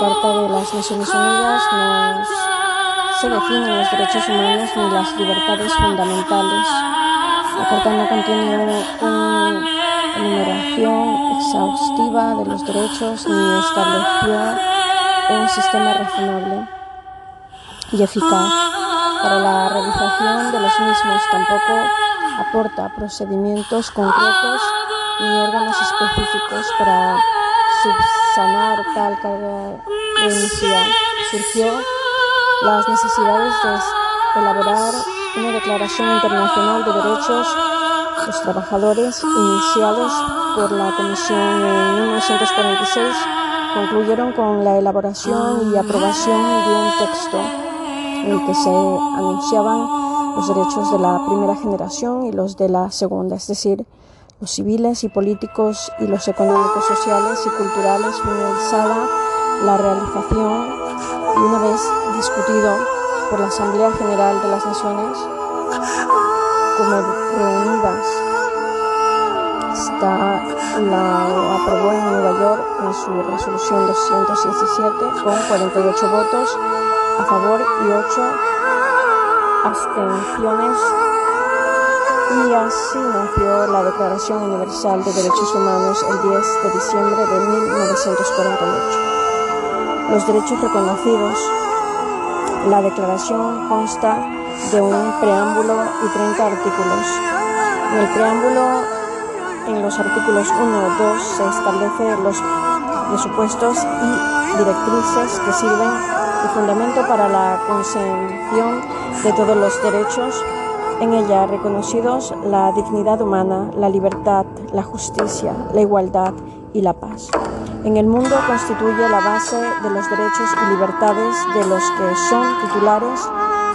Carta de las Naciones Unidas, no se definen los derechos humanos ni las libertades fundamentales. La Carta no contiene una enumeración exhaustiva de los derechos ni estableció un sistema razonable y eficaz para la realización de los mismos. Tampoco aporta procedimientos concretos ni órganos específicos para subsanar tal carencia. Surgió las necesidades de elaborar una declaración internacional de derechos de los trabajadores iniciados por la Comisión en 1946 concluyeron con la elaboración y aprobación de un texto en el que se anunciaban los derechos de la primera generación y los de la segunda, es decir, los civiles y políticos y los económicos, sociales y culturales, finalizada la realización y una vez discutido por la Asamblea General de las Naciones, como reunidas, está, aprobó en Nueva York en su resolución 217 con 48 votos a favor y 8 abstenciones y así nació la Declaración Universal de Derechos Humanos el 10 de diciembre de 1948. Los derechos reconocidos. La declaración consta de un preámbulo y 30 artículos. En el preámbulo, en los artículos 1 y 2, se establecen los presupuestos y directrices que sirven de fundamento para la concepción de todos los derechos en ella reconocidos la dignidad humana, la libertad, la justicia, la igualdad y la paz. En el mundo constituye la base de los derechos y libertades de los que son titulares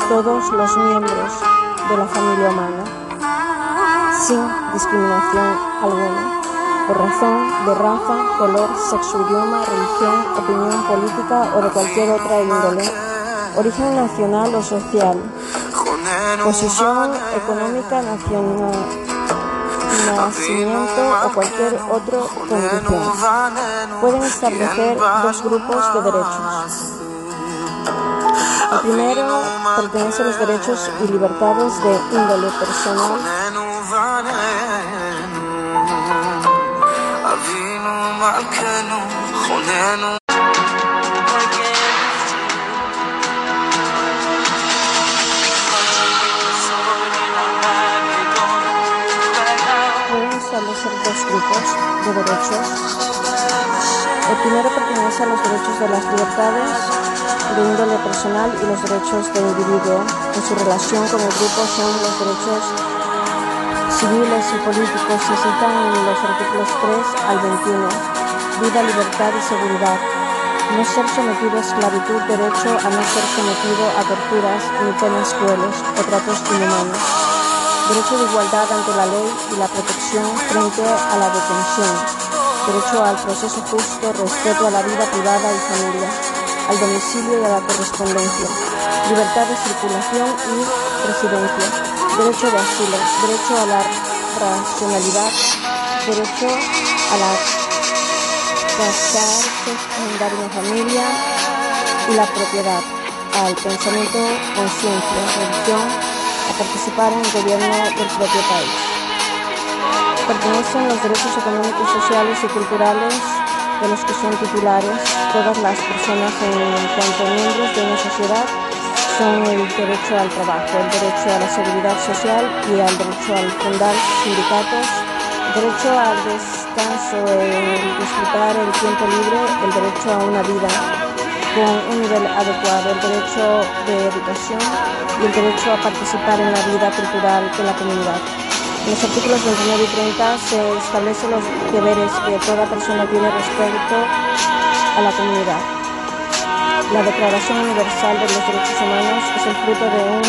todos los miembros de la familia humana, sin discriminación alguna, por razón de raza, color, sexo, idioma, religión, opinión política o de cualquier otra índole, origen nacional o social, posición económica, nacional, nacimiento o cualquier otra condición. Pueden establecer dos grupos de derechos. El primero pertenece a los derechos y libertades de índole personal. De derechos. El primero pertenece a los derechos de las libertades de índole personal y los derechos del individuo. En su relación con el grupo son los derechos civiles y políticos. Se citan en los artículos 3 al 21. Vida, libertad y seguridad. No ser sometido a esclavitud, derecho a no ser sometido a torturas ni penas crueles o tratos inhumanos. Derecho de igualdad ante la ley y la protección frente a la detención. Derecho al proceso justo, respeto a la vida privada y familia, al domicilio y a la correspondencia. Libertad de circulación y residencia. Derecho de asilo. Derecho a la racionalidad. Derecho a la casarse, fundar una familia y la propiedad, al pensamiento, conciencia, religión, a participar en el gobierno del propio país. Pertenecen los derechos económicos, sociales y culturales de los que son titulares todas las personas en cuanto miembros de una sociedad son el derecho al trabajo, el derecho a la seguridad social y al derecho al fundar sindicatos, el derecho al descanso, el disfrutar el tiempo libre, el derecho a una vida con un nivel adecuado, el derecho de educación y el derecho a participar en la vida cultural de la comunidad. En los artículos 29 y 30 se establecen los deberes que toda persona tiene respecto a la comunidad. La Declaración Universal de los Derechos Humanos es el fruto de un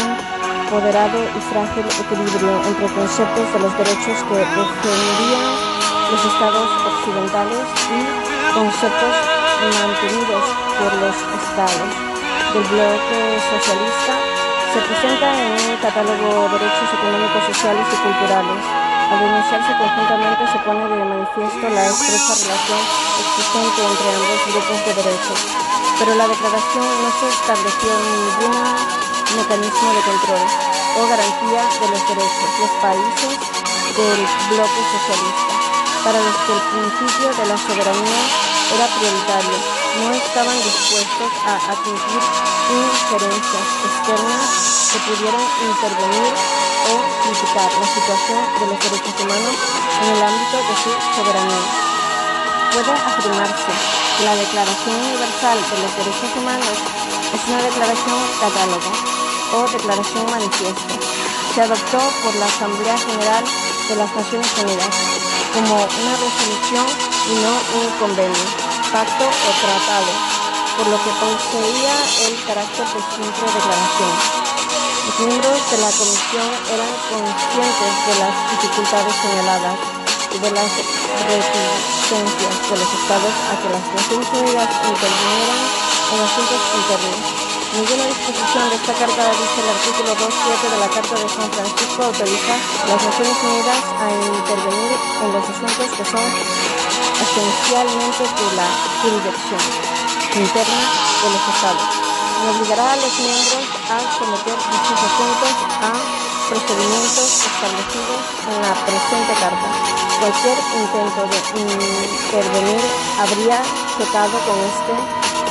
moderado y frágil equilibrio entre conceptos de los derechos que defendían los estados occidentales y conceptos mantenidos por los estados del bloque socialista se presenta en un catálogo de derechos económicos, sociales y culturales Al denunciarse conjuntamente se pone de manifiesto la estrecha relación existente entre ambos grupos de derechos, pero la declaración no se estableció ningún mecanismo de control o garantía de los derechos. Los países del bloque socialista, para los que el principio de la soberanía era prioritario, no estaban dispuestos a admitir injerencias externas que pudieran intervenir o criticar la situación de los derechos humanos en el ámbito de su soberanía. Puede afirmarse que la Declaración Universal de los Derechos Humanos es una declaración catálogo o declaración manifiesto. Se adoptó por la Asamblea General de las Naciones Unidas como una resolución y no un convenio, pacto o tratado, por lo que poseía el carácter de simple declaración. Los miembros de la comisión eran conscientes de las dificultades señaladas y de las reticencias de los estados a que las Naciones Unidas intervinieran en asuntos internos. Ninguna disposición de esta carta dice el artículo 2.7 de la Carta de San Francisco autoriza a las Naciones Unidas a intervenir en los asuntos que son esencialmente de la jurisdicción interna de los estados y obligará a los miembros a someter dichos asuntos a procedimientos establecidos en la presente carta. Cualquier intento de intervenir habría chocado con este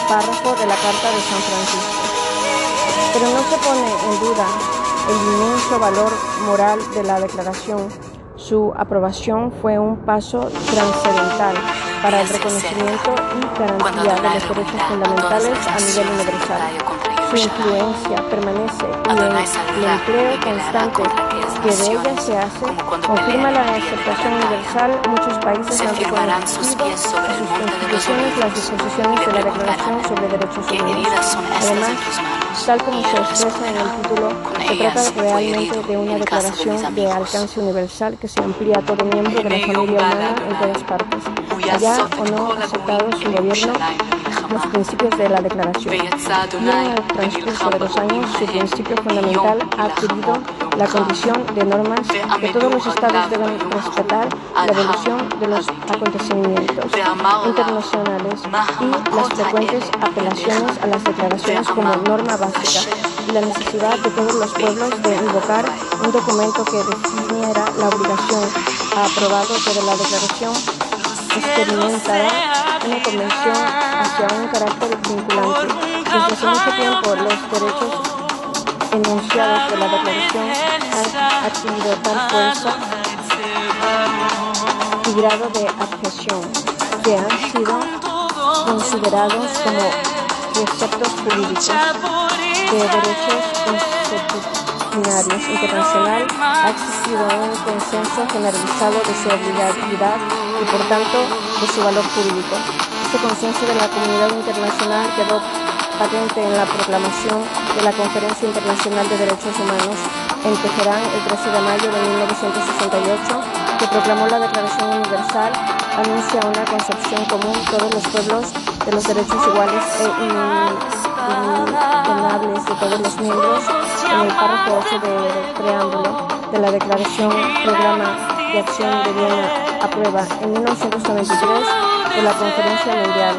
párrafo de la Carta de San Francisco. Pero no se pone en duda el inmenso valor moral de la declaración. Su aprobación fue un paso trascendental para el reconocimiento y garantía de los derechos fundamentales a nivel universal. Su influencia permanece y el, empleo constante que de ella se hace confirma la aceptación universal. Muchos países han reconocido sus constituciones las disposiciones de la Declaración sobre Derechos Humanos. Además, tal como se expresa en el título, se trata realmente de una declaración de alcance universal que se amplía a todo miembro de la familia humana en todas partes haya o no aceptado su gobierno los principios de la declaración. Y en el transcurso de los años, su principio fundamental ha adquirido la condición de normas que todos los estados deben respetar la evolución de los acontecimientos internacionales y las frecuentes apelaciones a las declaraciones como norma básica y la necesidad de todos los pueblos de invocar un documento que definiera la obligación aprobado de la declaración experimentará una convención hacia un carácter vinculante. Desde hace mucho tiempo los derechos enunciados de la declaración han adquirido tal fuerza y grado de adhesión que han sido considerados como preceptos jurídicos de derechos interdisciplinarios internacional ha existido un consenso generalizado de su obligatividad y por tanto de su valor jurídico. Este consenso de la comunidad internacional quedó patente en la proclamación de la Conferencia Internacional de Derechos Humanos en Teherán el 13 de mayo de 1968, que proclamó la Declaración Universal, anuncia una concepción común todos los pueblos de los derechos iguales e inalienables de todos los miembros en el párrafo 8 del preámbulo de la Declaración Programa de Acción de Viena aprueba en 1993 por la Conferencia Mundial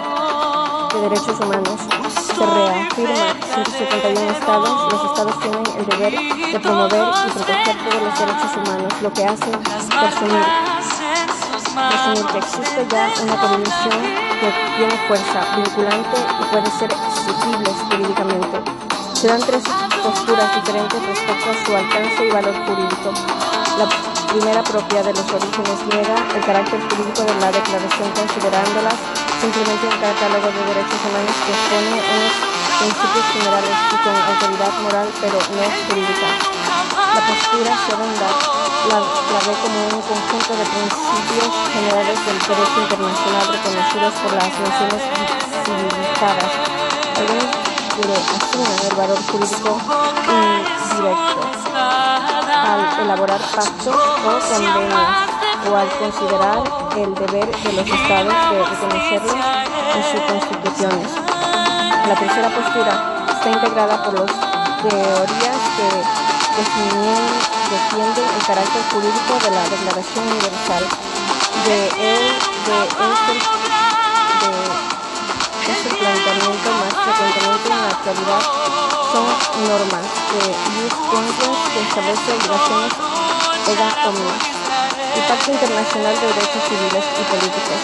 de Derechos Humanos. Se reafirma 171 estados. Los estados tienen el deber de promover y proteger todos los derechos humanos, lo que hace presumir, presumir que existe ya una convención que tiene fuerza vinculante y puede ser exigible jurídicamente. Se dan tres posturas diferentes respecto a su alcance y valor jurídico. La primera propia de los orígenes niega el carácter jurídico de la declaración considerándolas simplemente un catálogo de derechos humanos que expone unos principios generales y con autoridad moral pero no jurídica. La postura segunda la, la ve como un conjunto de principios generales del derecho internacional reconocidos por las naciones civilizadas. Algunos que asumen el valor jurídico indirecto al elaborar pactos o convenios o al considerar el deber de los estados de reconocerlos en sus constituciones. La tercera postura está integrada por las teorías que definen defienden el carácter jurídico de la Declaración Universal. De él, de, este, de, es el planteamiento más frecuentemente en la actualidad son normas de Youth que establece obligaciones ega omnes. El Pacto Internacional de Derechos Civiles y Políticos.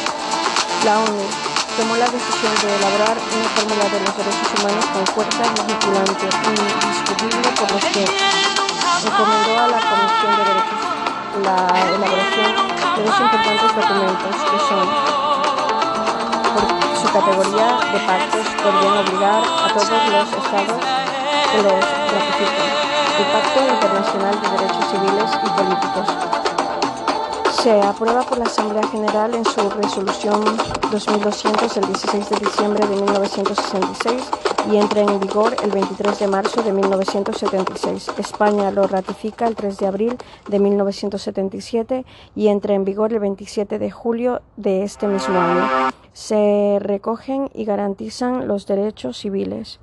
La ONU tomó la decisión de elaborar una fórmula de los derechos humanos con fuerza vinculante indiscutible por los que encomendó a la Comisión de Derechos la elaboración de dos importantes documentos que son, por su categoría de pactos, podrían obligar a todos los estados que El Pacto Internacional de Derechos Civiles y Políticos se aprueba por la Asamblea General en su resolución 2200 del 16 de diciembre de 1966 y entra en vigor el 23 de marzo de 1976. España lo ratifica el 3 de abril de 1977 y entra en vigor el 27 de julio de este mismo año. Se recogen y garantizan los derechos civiles